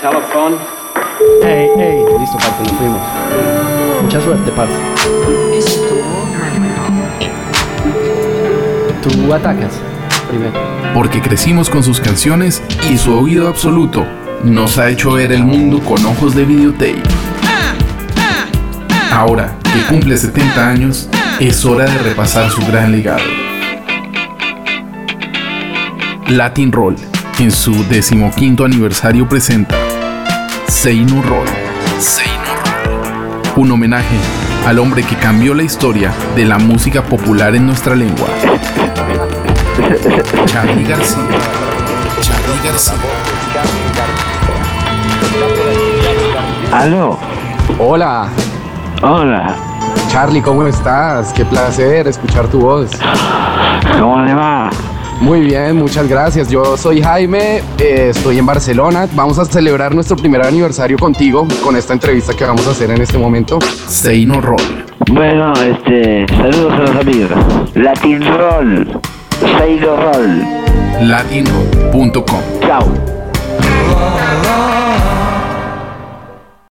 telephone. Ey, ey, listo, parce, nos fuimos. Mucha suerte, parce. Tú atacas primero. Porque crecimos con sus canciones y su oído absoluto nos ha hecho ver el mundo con ojos de videotape. Ahora que cumple 70 años, es hora de repasar su gran legado. Latin Roll, en su decimoquinto aniversario, presenta Seino Roll. Un homenaje al hombre que cambió la historia de la música popular en nuestra lengua. Charlie García. Charlie García. Aló, Hola, hola, Charlie, ¿cómo estás? Qué placer escuchar tu voz. ¿cómo le va? Muy bien, muchas gracias. Yo soy Jaime, eh, estoy en Barcelona. Vamos a celebrar nuestro primer aniversario contigo con esta entrevista que vamos a hacer en este momento. Seino Roll. Bueno, este, saludos a los amigos. Latin Roll, Seido Roll, Latinroll.com. chao.